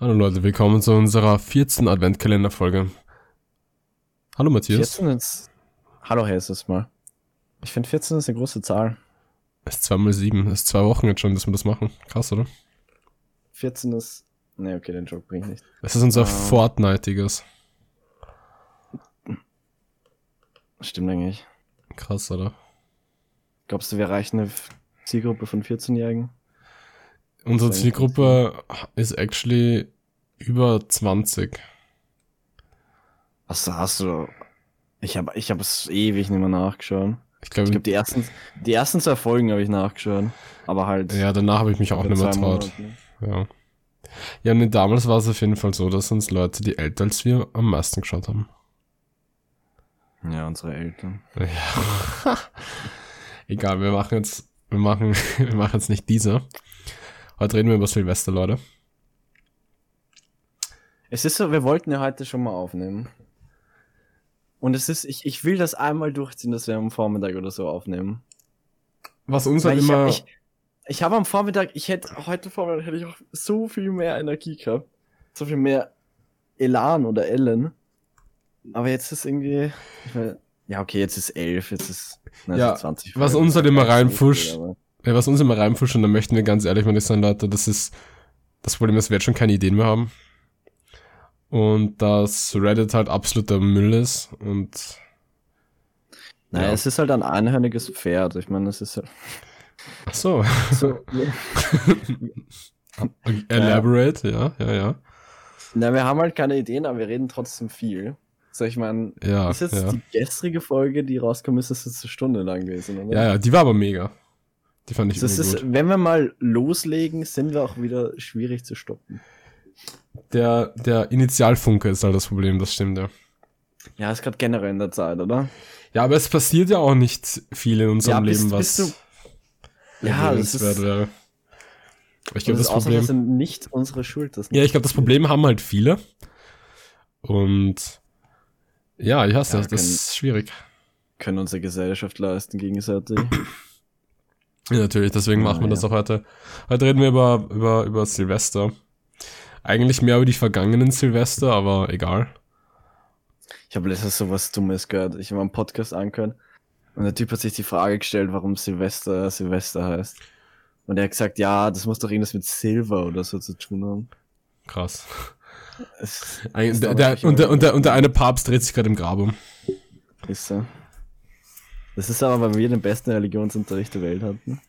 Hallo Leute, willkommen zu unserer 14. Adventkalenderfolge. Hallo Matthias. 14 ist. Hallo, hey, ist es mal. Ich finde 14 ist eine große Zahl. Es ist 2 mal 7, es ist zwei Wochen jetzt schon, dass wir das machen. Krass, oder? 14 ist. Nee, okay, den Joke bringt nicht. Es ist unser Ah. Fortnitiges. Stimmt eigentlich. Krass, oder? Glaubst du, wir erreichen eine Zielgruppe von 14-Jährigen? Unsere Zielgruppe ist actually über 20. Achso, hast du. Ich habe ich hab es ewig nicht mehr nachgeschaut. Ich glaube, Ich glaube, die ersten, die ersten zwei Folgen habe ich nachgeschaut. Aber halt. ja, danach habe ich mich auch nicht mehr traut. Monate. Ja. Ja, nee, damals war es auf jeden Fall so, dass uns Leute, die älter als wir, am meisten geschaut haben. Ja, unsere Eltern. Ja. Egal, wir machen jetzt, wir machen, wir machen jetzt nicht diese. Heute reden wir über Silvester, Leute. Es ist so, wir wollten ja heute schon mal aufnehmen. Und es ist, ich, ich will das einmal durchziehen, dass wir am Vormittag oder so aufnehmen. Was uns halt ich, immer, hab- ich, ich habe am Vormittag, ich hätte, heute Vormittag hätte ich auch so viel mehr Energie gehabt. So viel mehr Elan oder Ellen. Aber jetzt ist irgendwie, ich mein, ja okay, jetzt ist elf, jetzt ist na, Ja, jetzt ist 20. was uns halt immer Ja, ist ja, was uns immer reinpusht, und da möchten wir ganz ehrlich mal nicht sein, Leute, das ist, das Problem ist, wir jetzt schon keine Ideen mehr haben. Und dass Reddit halt absoluter Müll ist und, Naja, Ja. es ist halt ein einhörniges Pferd. Ich meine, es ist halt ach so, so. elaborate, ja, ja, ja. Na, wir haben halt keine Ideen, aber wir reden trotzdem viel. So, ich meine, Ja, ist jetzt ja. die gestrige Folge, die rauskommt, ist das jetzt eine Stunde lang gewesen, oder? Ja, ja, die war aber mega. Die fand ich Das irgendwie ist, gut. wenn wir mal loslegen, sind wir auch wieder schwierig zu stoppen. Der, der Initialfunke ist halt das Problem, das stimmt, ja. Ja, ist gerade generell in der Zeit, oder? Ja, aber es passiert ja auch nicht viel in unserem Ja, bist- Leben, was bist Ja, das ist, wäre. Ich das glaube, ist das Problem. nicht unsere Schuld. Das Ja, ich glaube, das Problem haben halt viele. Und ja, ich hasse Ja, das, das können- ist schwierig. können unsere Gesellschaft leisten gegenseitig. Ja, natürlich, deswegen Ja, machen wir das auch heute. Heute reden wir über, über, über Silvester. Eigentlich mehr über die vergangenen Silvester, aber egal. Ich habe letztens so was Dummes gehört. Ich habe einen Podcast angehört und der Typ hat sich die Frage gestellt, warum Silvester Silvester heißt. Und er hat gesagt, ja, das muss doch irgendwas mit Silver oder so zu tun haben. Krass. Es Ein, der, der, und, der, und, der, und der eine Papst dreht sich gerade im Grab um. Ist so. Das ist aber, weil wir den besten Religionsunterricht der Welt hatten.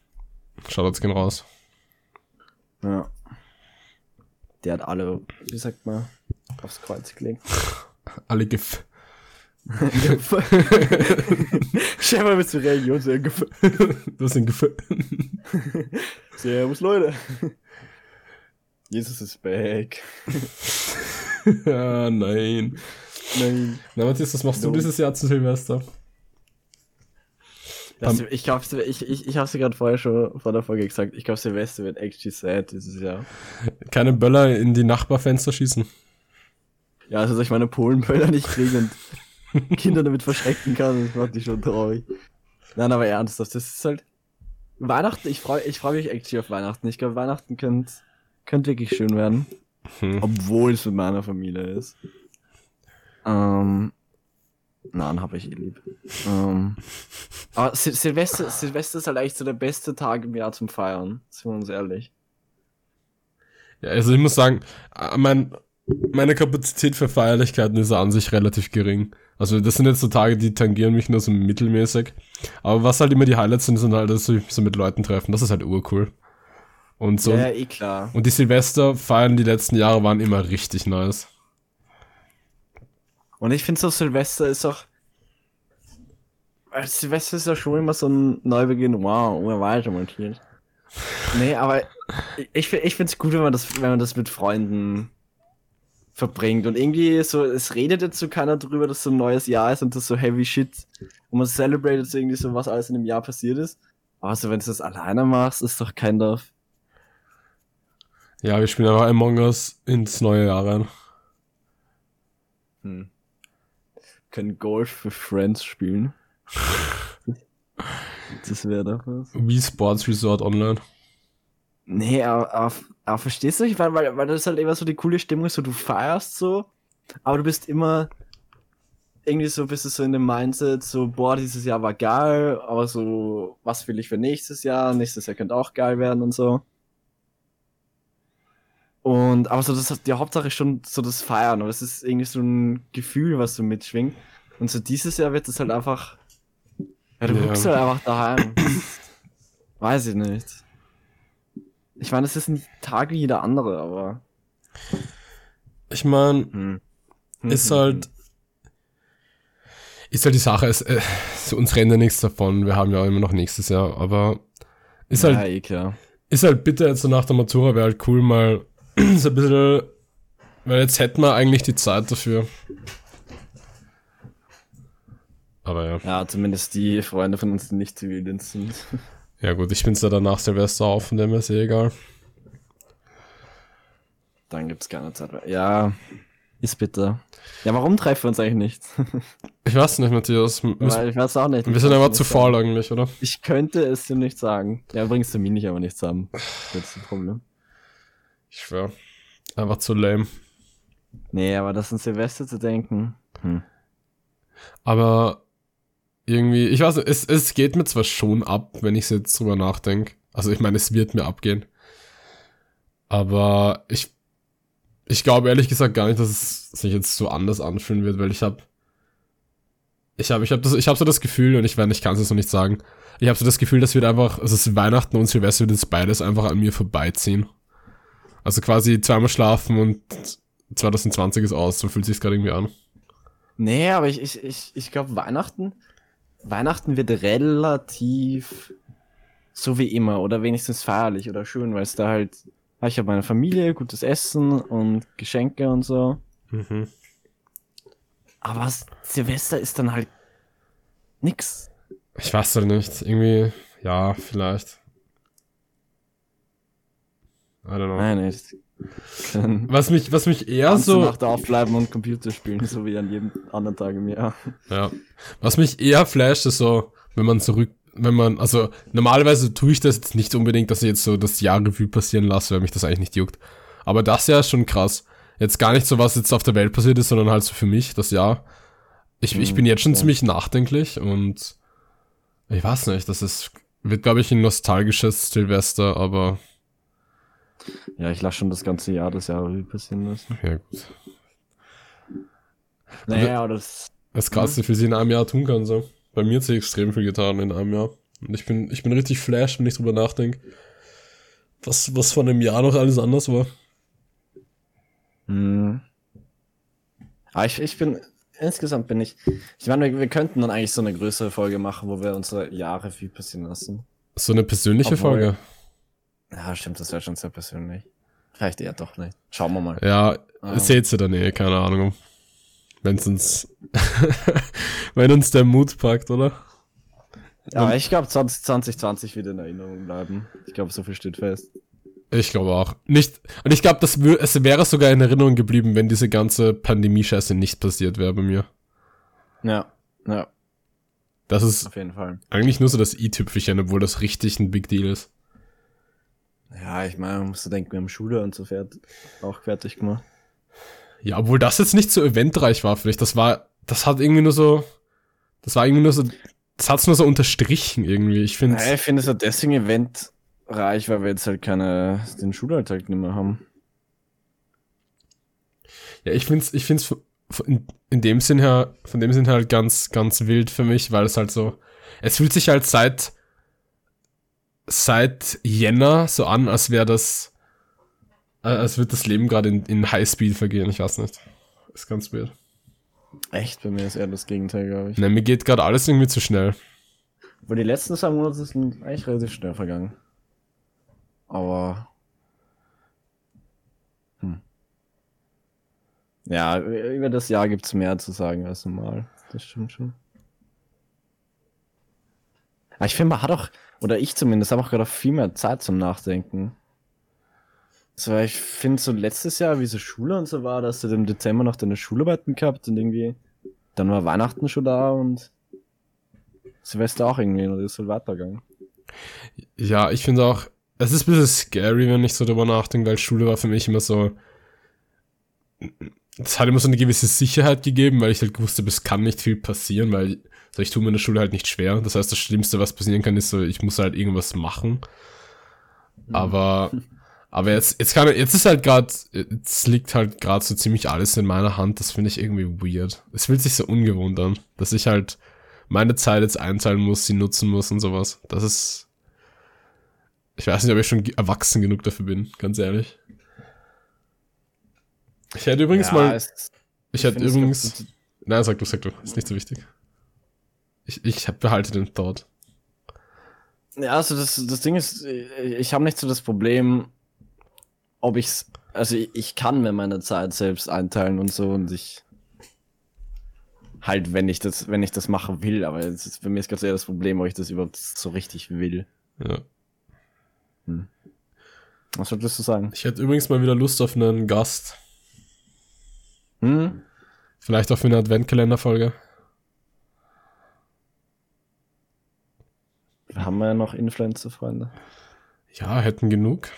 Shoutouts gehen raus. Ja. Der hat alle, wie sagt man, aufs Kreuz gelegt. Alle gef Stell mal mit zur Religion sehr gef das sind gef Servus, Leute. Jesus ist back. ja, nein. Nein. Na, Matthias, was machst du No. dieses Jahr zu Silvester? Das, ich glaube, ich, ich, ich habe es gerade vorher schon vor der Folge gesagt. Ich glaube, Silvester wird actually sad dieses Jahr. Keine Böller in die Nachbarfenster schießen. Ja, also dass ich meine Polenböller nicht kriege und Kinder damit verschrecken kann, das macht mich schon traurig. Nein, aber ernsthaft, das ist halt Weihnachten. Ich freue ich freu mich actually auf Weihnachten. Ich glaube, Weihnachten könnte könnt wirklich schön werden, Hm. obwohl es mit meiner Familie ist. Ähm, nein, habe ich eh lieb. Ähm, aber Sil Silvester, Silvester ist halt eigentlich so der beste Tag im Jahr zum Feiern. Sind wir uns ehrlich. Ja, also ich muss sagen, äh, mein, meine Kapazität für Feierlichkeiten ist an sich relativ gering. Also das sind jetzt so Tage, die tangieren mich nur so mittelmäßig. Aber was halt immer die Highlights sind, sind halt, dass ich mich so mit Leuten treffen. Das ist halt urcool. Und so. Ja, ja, eh klar. Und die Silvesterfeiern die letzten Jahre waren immer richtig nice. Und ich finde so Silvester ist auch. weil Silvester ist ja schon immer so ein Neubeginn, wow, montiert. Nee, aber ich, ich finde es gut, wenn man das, wenn man das mit Freunden verbringt. Und irgendwie so, es redet jetzt so keiner drüber, dass so ein neues Jahr ist und das so heavy shit. Und man celebratet so irgendwie so, was alles in dem Jahr passiert ist. Aber so, wenn du das alleine machst, ist doch kein Dorf. Ja, wir spielen einfach Among Us ins neue Jahr rein. Hm. Können Golf für Friends spielen. das wäre doch was. Wie Sports Resort Online. Nee, aber, aber, aber verstehst du nicht? Weil, weil, weil das ist halt immer so die coole Stimmung, so du feierst so, aber du bist immer irgendwie so, bist du so in dem Mindset, so, boah, dieses Jahr war geil, aber so, was will ich für nächstes Jahr? Nächstes Jahr könnte auch geil werden und so. Und, aber so, das hat die Hauptsache ist schon so das Feiern, und es ist irgendwie so ein Gefühl, was so mitschwingt. Und so dieses Jahr wird es halt einfach, ja, du Ja. guckst halt einfach daheim. Weiß ich nicht. Ich meine, es ist ein Tag wie jeder andere, aber. Ich meine, Hm. ist halt. Ist halt die Sache, es, äh, so uns rennt ja nichts davon. Wir haben ja immer noch nächstes Jahr, aber ist halt ja, eh klar. Ist halt bitte jetzt so nach der Matura wäre halt cool mal so ein bisschen, weil jetzt hätten wir eigentlich die Zeit dafür. Aber ja. Ja, zumindest die Freunde von uns, die nicht Zivildienst sind. Ja gut, ich bin's ja danach Silvester auf, von dem ist eh egal. Dann gibt's keine Zeit mehr. Ja, ist bitter. Ja, warum treffen wir uns eigentlich nicht? Ich weiß nicht, Matthias. Wir, ich weiß auch nicht. wir sind aber zu faul eigentlich, oder? Ich könnte es dir nicht sagen. Ja, bringst du mich nicht aber nicht zusammen. Das ist das Problem. Ich schwör. Einfach zu lame. Nee, aber das an Silvester zu denken. Hm. Aber irgendwie, ich weiß nicht, es, es geht mir zwar schon ab, wenn ich jetzt drüber nachdenke. Also ich meine, es wird mir abgehen. Aber ich, ich glaube ehrlich gesagt gar nicht, dass es sich jetzt so anders anfühlen wird, weil ich habe, ich habe, ich habe das, ich habe so das Gefühl und ich meine, ich kann es jetzt noch nicht sagen. Ich habe so das Gefühl, dass wird einfach, also es ist Weihnachten und Silvester wird jetzt beides einfach an mir vorbeiziehen. Also quasi zweimal schlafen und 2020 ist aus, so fühlt sich gerade irgendwie an. Nee, aber ich, ich, ich, ich glaube, Weihnachten, Weihnachten wird relativ so wie immer oder wenigstens feierlich oder schön, weil es da halt, ich habe meine Familie, gutes Essen und Geschenke und so. Mhm. Aber Silvester ist dann halt nix. Ich weiß halt nicht. Irgendwie, ja, vielleicht. I don't know. Nein, nicht. Was mich, was mich eher ganze so, Nacht aufbleiben und Computer spielen, so wie an jedem anderen Tag im Jahr. ja, was mich eher flasht, ist so, wenn man zurück, wenn man, also normalerweise tue ich das jetzt nicht unbedingt, dass ich jetzt so das Jahr Revue passieren lasse, weil mich das eigentlich nicht juckt. Aber das Jahr ist schon krass. Jetzt gar nicht so, was jetzt auf der Welt passiert ist, sondern halt so für mich, das Jahr. Ich, ich Mhm, bin jetzt schon ja. ziemlich nachdenklich und ich weiß nicht, das ist, wird glaube ich ein nostalgisches Silvester, aber Ja, ich lasse schon das ganze Jahr das Jahr passieren lassen. ja gut. Naja, aber das. Das krasse, wie viel sie in einem Jahr tun kann, so. Bei mir hat sie extrem viel getan in einem Jahr. Und ich bin, ich bin richtig flash, wenn ich drüber nachdenke. Was, was von einem Jahr noch alles anders war. Hm. Aber ich, ich bin, insgesamt bin ich, ich meine, wir, wir könnten dann eigentlich so eine größere Folge machen, wo wir unsere Jahre viel passieren lassen. So eine persönliche Obwohl- Folge. Ja, stimmt, das wäre schon sehr persönlich. Vielleicht eher doch nicht. Schauen wir mal. Ja, Ah. seht ihr dann eh, keine Ahnung. Wenn's uns, wenn uns der Mut packt, oder? Aber ich glaube, 20, 2020 wird in Erinnerung bleiben. Ich glaube, so viel steht fest. Ich glaube auch. Nicht, und ich glaube, es wäre sogar in Erinnerung geblieben, wenn diese ganze Pandemie-Scheiße nicht passiert wäre bei mir. Ja, ja, Das ist auf jeden Fall. eigentlich nur so das i-Tüpfelchen, obwohl das richtig ein Big Deal ist. Ja, ich meine, man muss so denken, wir haben Schule und so fert auch fertig gemacht. Ja, obwohl das jetzt nicht so eventreich war, finde ich. Das war, das hat irgendwie nur so, das war irgendwie nur so, das hat's nur so unterstrichen irgendwie. Ich finde, Naja, ich finde es ja deswegen eventreich, weil wir jetzt halt keine, den Schulalltag nicht mehr haben. ja, ich finde ich finde es in, in dem Sinn her, von dem Sinn her halt ganz, ganz wild für mich, weil es halt so, es fühlt sich halt seit, seit Jänner so an, als wäre das, äh, als würde das Leben gerade in, in Highspeed vergehen. Ich weiß nicht. Ist ganz weird. Echt, bei mir ist eher das Gegenteil, glaube ich. Ne, mir geht gerade alles irgendwie zu schnell. Aber die letzten zwei Monate sind eigentlich relativ schnell vergangen. Aber. Hm. Ja, über das Jahr gibt's mehr zu sagen als normal. Das stimmt schon. Aber ich finde, man hat auch, oder ich zumindest, habe auch gerade viel mehr Zeit zum Nachdenken. So, ich finde so letztes Jahr, wie so Schule und so war, dass du im Dezember noch deine Schularbeiten gehabt und irgendwie, dann war Weihnachten schon da und Silvester auch irgendwie und ist halt weitergegangen. Ja, ich finde auch, es ist ein bisschen scary, wenn ich so drüber nachdenke, weil Schule war für mich immer so, es hat immer so eine gewisse Sicherheit gegeben, weil ich halt gewusst habe, es kann nicht viel passieren, weil so, ich tue mir in der Schule halt nicht schwer. Das heißt, das Schlimmste, was passieren kann, ist so, ich muss halt irgendwas machen. Mhm. Aber, aber jetzt, jetzt kann, jetzt ist halt gerade, jetzt liegt halt gerade so ziemlich alles in meiner Hand. Das finde ich irgendwie weird. Es fühlt sich so ungewohnt an, dass ich halt meine Zeit jetzt einteilen muss, sie nutzen muss und sowas. Das ist, ich weiß nicht, ob ich schon erwachsen genug dafür bin, ganz ehrlich. Ich hätte übrigens ja, mal, ich hätte übrigens, nein, sag du, sag du, ist nicht so wichtig. Ich, ich behalte den dort. Ja, also das, das Ding ist, ich habe nicht so das Problem, ob ich's, also ich, ich kann mir meine Zeit selbst einteilen und so und ich halt, wenn ich das, wenn ich das machen will, aber ist, für mich ist ganz eher das Problem, ob ich das überhaupt so richtig will. Ja. Hm. Was würdest du sagen? Ich hätte übrigens mal wieder Lust auf einen Gast. Hm? Vielleicht auch für eine Adventkalenderfolge. Haben wir ja noch Influencer-Freunde. Ja, hätten genug.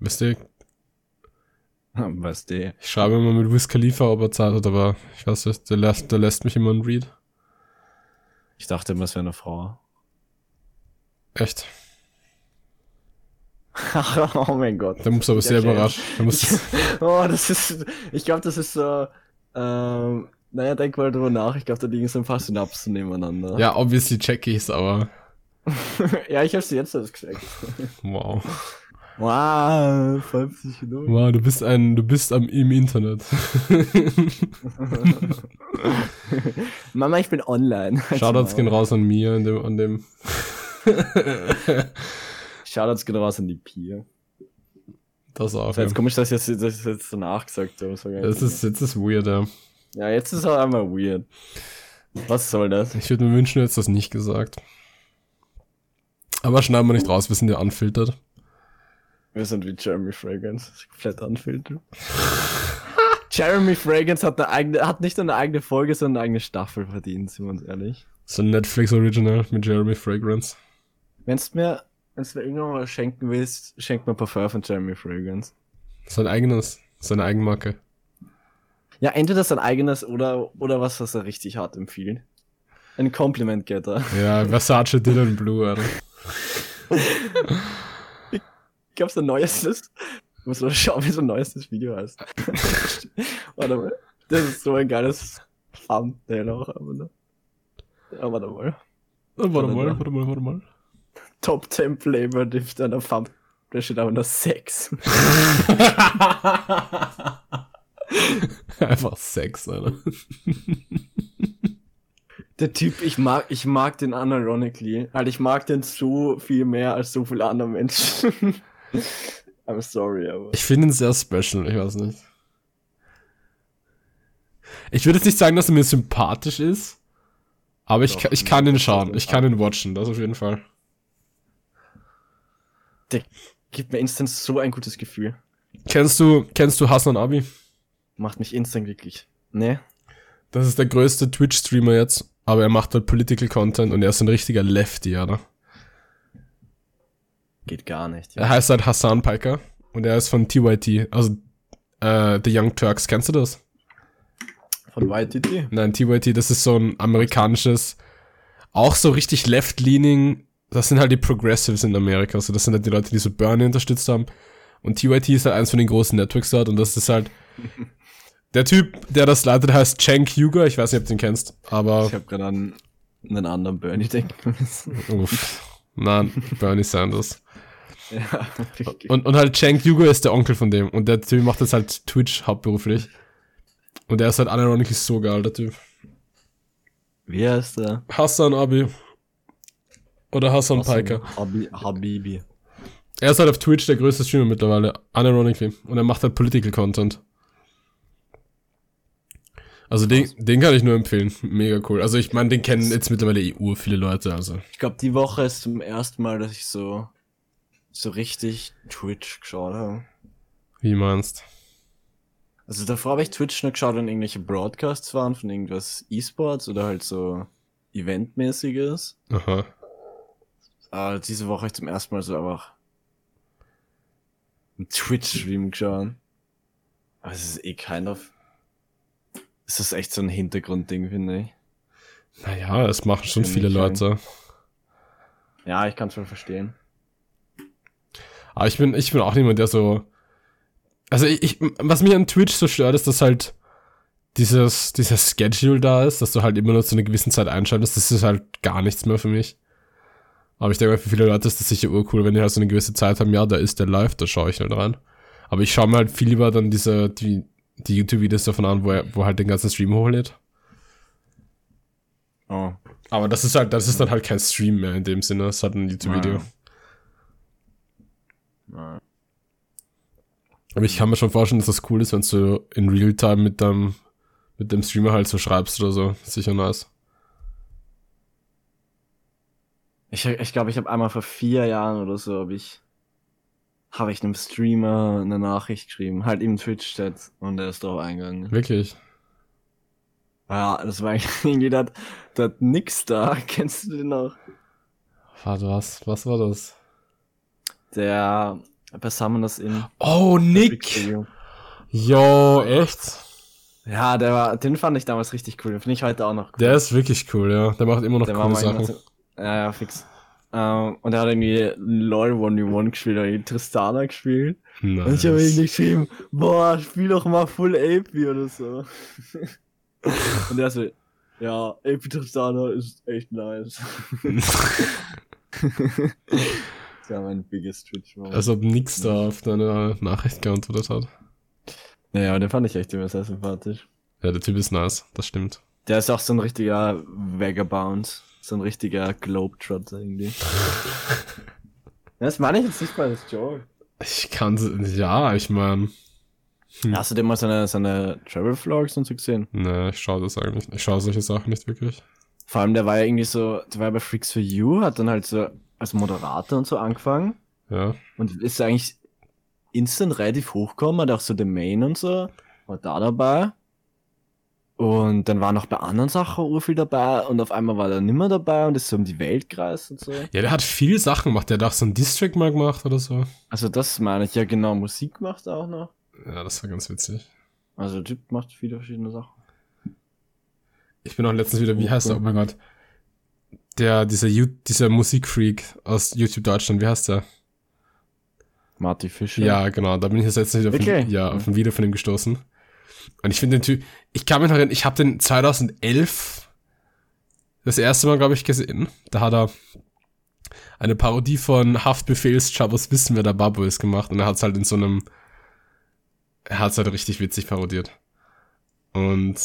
Wisst ihr? Weißt du? Ich schreibe immer mit Wiz Khalifa, ob er Zeit hat, aber ich weiß nicht, der lässt, der lässt mich immer ein Read. Ich dachte immer, es wäre eine Frau. Echt? oh mein Gott. Der muss aber sehr überrascht. oh, das ist. Ich glaube, das ist so. Ähm, naja, denk mal drüber nach. Ich glaube, da liegen so ein paar Synapsen nebeneinander. Ja, obviously check ich's, aber. ja, ich hab's jetzt erst gecheckt. Wow. Wow, 50 Minuten. Wow, du bist ein, du bist am, im Internet. Mama, ich bin online. Shoutouts gehen raus an mir, an dem, an dem. Shoutouts gehen raus an die Pia. Das auch. Das ja. Jetzt komisch, dass ich das, das jetzt danach gesagt habe. Das, das ist, jetzt ist weird, ja. Ja, jetzt ist er einmal weird. Was soll das? Ich würde mir wünschen, du hättest das nicht gesagt. Aber schneiden wir nicht raus, wir sind ja unfiltert. Wir sind wie Jeremy Fragrance, komplett unfiltert. Jeremy Fragrance hat, eine eigene, hat nicht eine eigene Folge, sondern eine eigene Staffel verdient, sind wir uns ehrlich. So ein Netflix Original mit Jeremy Fragrance. Wenn's mir, wenn's mir irgendwann mal schenken willst, schenk mir Parfum von Jeremy Fragrance. Sein eigenes, seine Eigenmarke. Ja, entweder sein eigenes oder, oder was, was er richtig hart empfiehlt. Ein Compliment Getter. Ja, Versace Dylan Blue, Alter. ich glaub, sein neuestes. Ich muss mal schauen, wie sein neuestes Video heißt. warte mal. Das ist so ein geiles Thumbnail auch, aber ne? Ja, warte mal. Warte mal, warte mal, warte mal. Top 10 Flavor Diff deiner Thumb. Da steht aber nur 6. Einfach Sex, Alter. Der Typ, ich mag, ich mag den unironically. Halt, ich mag den so viel mehr als so viele andere Menschen. I'm sorry, aber. Ich finde ihn sehr special, ich weiß nicht. Ich würde jetzt nicht sagen, dass er mir sympathisch ist, aber ich, Doch, ich kann ihn schauen, ich kann ihn watchen, das auf jeden Fall. Der gibt mir instant so ein gutes Gefühl. Kennst du, kennst du Hassan Abi? Macht mich instant glücklich. Ne? Das ist der größte Twitch-Streamer jetzt, aber er macht halt Political Content und er ist ein richtiger Lefty, oder? Geht gar nicht. Ja. Er heißt halt Hassan Piker und er ist von TYT, also äh, The Young Turks. Kennst du das? Von YTT? Nein, TYT, das ist so ein amerikanisches, auch so richtig left-leaning, das sind halt die Progressives in Amerika, also das sind halt die Leute, die so Bernie unterstützt haben. Und TYT ist halt eins von den großen Networks dort und das ist halt der Typ, der das leitet, heißt Cenk Yuga. Ich weiß nicht, ob du ihn kennst, aber. Ich habe gerade an einen anderen Bernie denken müssen. Uff. Nein, Bernie Sanders. Ja, und, und halt Cenk Yuga ist der Onkel von dem. Und der Typ macht jetzt halt Twitch hauptberuflich. Und der ist halt unironically so geil, der Typ. Wie heißt der? Hassan Abi. Oder Hassan, Hassan Piker. Habi, Habibi. Er ist halt auf Twitch der größte Streamer mittlerweile, unironically. Und er macht halt Political Content. Also den, den kann ich nur empfehlen. Mega cool. Also ich meine, den kennen jetzt mittlerweile EU viele Leute. Also. Ich glaube, die Woche ist zum ersten Mal, dass ich so so richtig Twitch geschaut habe. Wie meinst? Also davor habe ich Twitch nur geschaut, wenn irgendwelche Broadcasts waren von irgendwas E-Sports oder halt so Eventmäßiges. Aha. äh, diese Woche hab ich zum ersten Mal so einfach einen Twitch-Stream geschaut. Aber es ist eh kind of. Es ist echt so ein Hintergrundding, finde ich. Naja, es machen schon viele Leute. Ja, ich kann schon verstehen. Aber ich bin, ich bin auch niemand, der so. Also ich, ich, was mich an Twitch so stört, ist, dass halt dieses, dieses Schedule da ist, dass du halt immer nur zu einer gewissen Zeit einschaltest. Das ist halt gar nichts mehr für mich. Aber ich denke mal, für viele Leute ist das sicher urcool, wenn die halt so eine gewisse Zeit haben, ja, da ist der live, da schaue ich halt rein. Aber ich schaue mir halt viel lieber dann diese, die, die YouTube-Videos davon an, wo er, wo er halt den ganzen Stream hochlädt. Oh. Aber das ist halt, das ist dann halt kein Stream mehr in dem Sinne, es ist halt ein YouTube-Video. Ja. Aber ich kann mir schon vorstellen, dass das cool ist, wenn du in Realtime mit deinem, mit dem Streamer halt so schreibst oder so. Sicher nice. Ich, ich glaube, ich habe einmal vor vier Jahren oder so, habe ich, habe ich einem Streamer eine Nachricht geschrieben, halt im Twitch-Chat und er ist drauf eingegangen. Wirklich. Ja, das war irgendwie, der hat nix da, kennst du den noch? Warte, was? Was war das? Der bei Summoners in Oh, Nick! Jo, echt? Ja, der war, den fand ich damals richtig cool, finde ich heute auch noch cool. Der ist wirklich cool, ja. Der macht immer noch Der coole Sachen. Ja, ja, fix. Ähm, und er hat irgendwie LOL 1v1 gespielt, oder irgendwie Tristana gespielt. Nice. Und ich habe ihm geschrieben, boah, spiel doch mal Full AP oder so. und er so, ja, AP Tristana ist echt nice. das war mein biggest Twitch Moment. Als ob nix da auf deine Nachricht geantwortet hat. ja, den fand ich echt immer sehr sympathisch. Ja, der Typ ist nice, das stimmt. Der ist auch so ein richtiger Vagabond. So ein richtiger Globetrotter irgendwie. das meine ich jetzt nicht mal als Joke. Ich kann, ja, ich mein, Hm. Hast du denn mal seine, seine Travel Vlogs und so gesehen? ne, ich schaue das eigentlich, ich schaue solche Sachen nicht wirklich. Vor allem, der war ja irgendwie so, der war ja bei Freaks for You, hat dann halt so als Moderator und so angefangen Ja, und ist eigentlich instant relativ hochgekommen, hat auch so den Main und so, war da dabei. Und dann war noch bei anderen Sachen urviel dabei und auf einmal war er nimmer dabei und ist so um die Welt gereist und so. ja, der hat viel Sachen gemacht. Der hat auch so einen District mal gemacht oder so. Also das meine ich, ja genau, Musik macht er auch noch. Ja, das war ganz witzig. Also der Typ macht viele verschiedene Sachen. Ich bin auch letztens wieder, wie heißt der? Oh mein Gott. Der, dieser, dieser Musikfreak aus YouTube Deutschland, wie heißt der? Marty Fischer. Ja, genau, da bin ich jetzt letztens wieder auf, Wirklich? ein, ja, auf ein Video von ihm gestoßen. Und ich finde den Typ, ich kann mich noch erinnern, ich habe den 2011 das erste Mal, glaube ich, gesehen. Da hat er eine Parodie von Haftbefehls Chabos Wissen, wer der Babu ist, gemacht. Und er hat es halt in so einem, er hat es halt richtig witzig parodiert. Und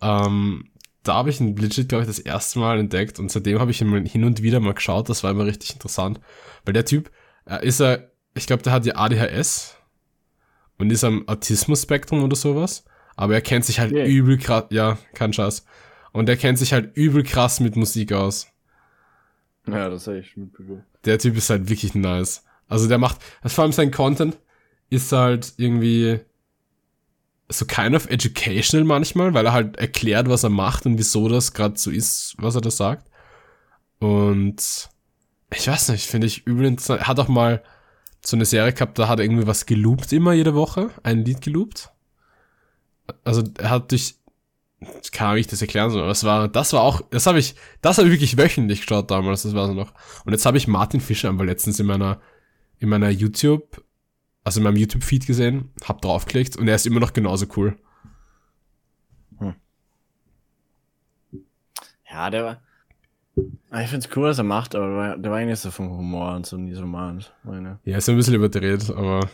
ähm, da habe ich ihn legit, glaube ich, das erste Mal entdeckt und seitdem habe ich ihn hin und wieder mal geschaut. Das war immer richtig interessant, weil der Typ, äh, ist er, ich glaube, der hat ja ADHS und ist am Autismus-Spektrum oder sowas, aber er kennt sich halt Yeah. übel krass, ja, kein Scheiß. Und er kennt sich halt übel krass mit Musik aus. Ja, das habe ich schon mitbekommen. Der Typ ist halt wirklich nice. Also der macht, also vor allem sein Content ist halt irgendwie so kind of educational manchmal, weil er halt erklärt, was er macht und wieso das gerade so ist, was er da sagt. Und ich weiß nicht, finde ich übel interessant. Er hat auch mal so eine Serie gehabt, da hat er irgendwie was geloopt immer jede Woche, ein Lied geloopt. Also er hat durch, kann ich das erklären soll, das war, das war auch, das habe ich, das habe ich wirklich wöchentlich geschaut damals, das war so noch. Und jetzt habe ich Martin Fischer einfach letztens in meiner, in meiner YouTube, also in meinem YouTube-Feed gesehen, hab draufgeklickt und er ist immer noch genauso cool. Ja, der war. Ah, Ich find's cool, was er macht, aber der war- eigentlich so vom Humor und so nie so meins, meine. Ja, ist ein bisschen überdreht, aber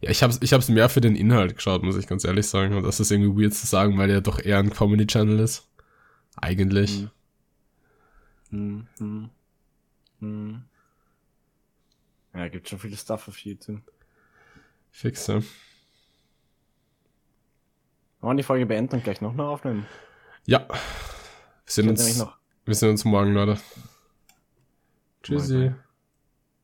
ja, ich hab's, ich hab's mehr für den Inhalt geschaut, muss ich ganz ehrlich sagen. Und das ist irgendwie weird zu sagen, weil er doch eher ein Comedy-Channel ist. Eigentlich. Hm, hm, hm. Ja, gibt schon viele Stuff auf YouTube. Fix, ja. Wollen wir die Folge beenden und gleich noch mal aufnehmen? Ja. Wir sehen uns, noch. Wir sehen uns morgen, Leute. Tschüssi. Bye.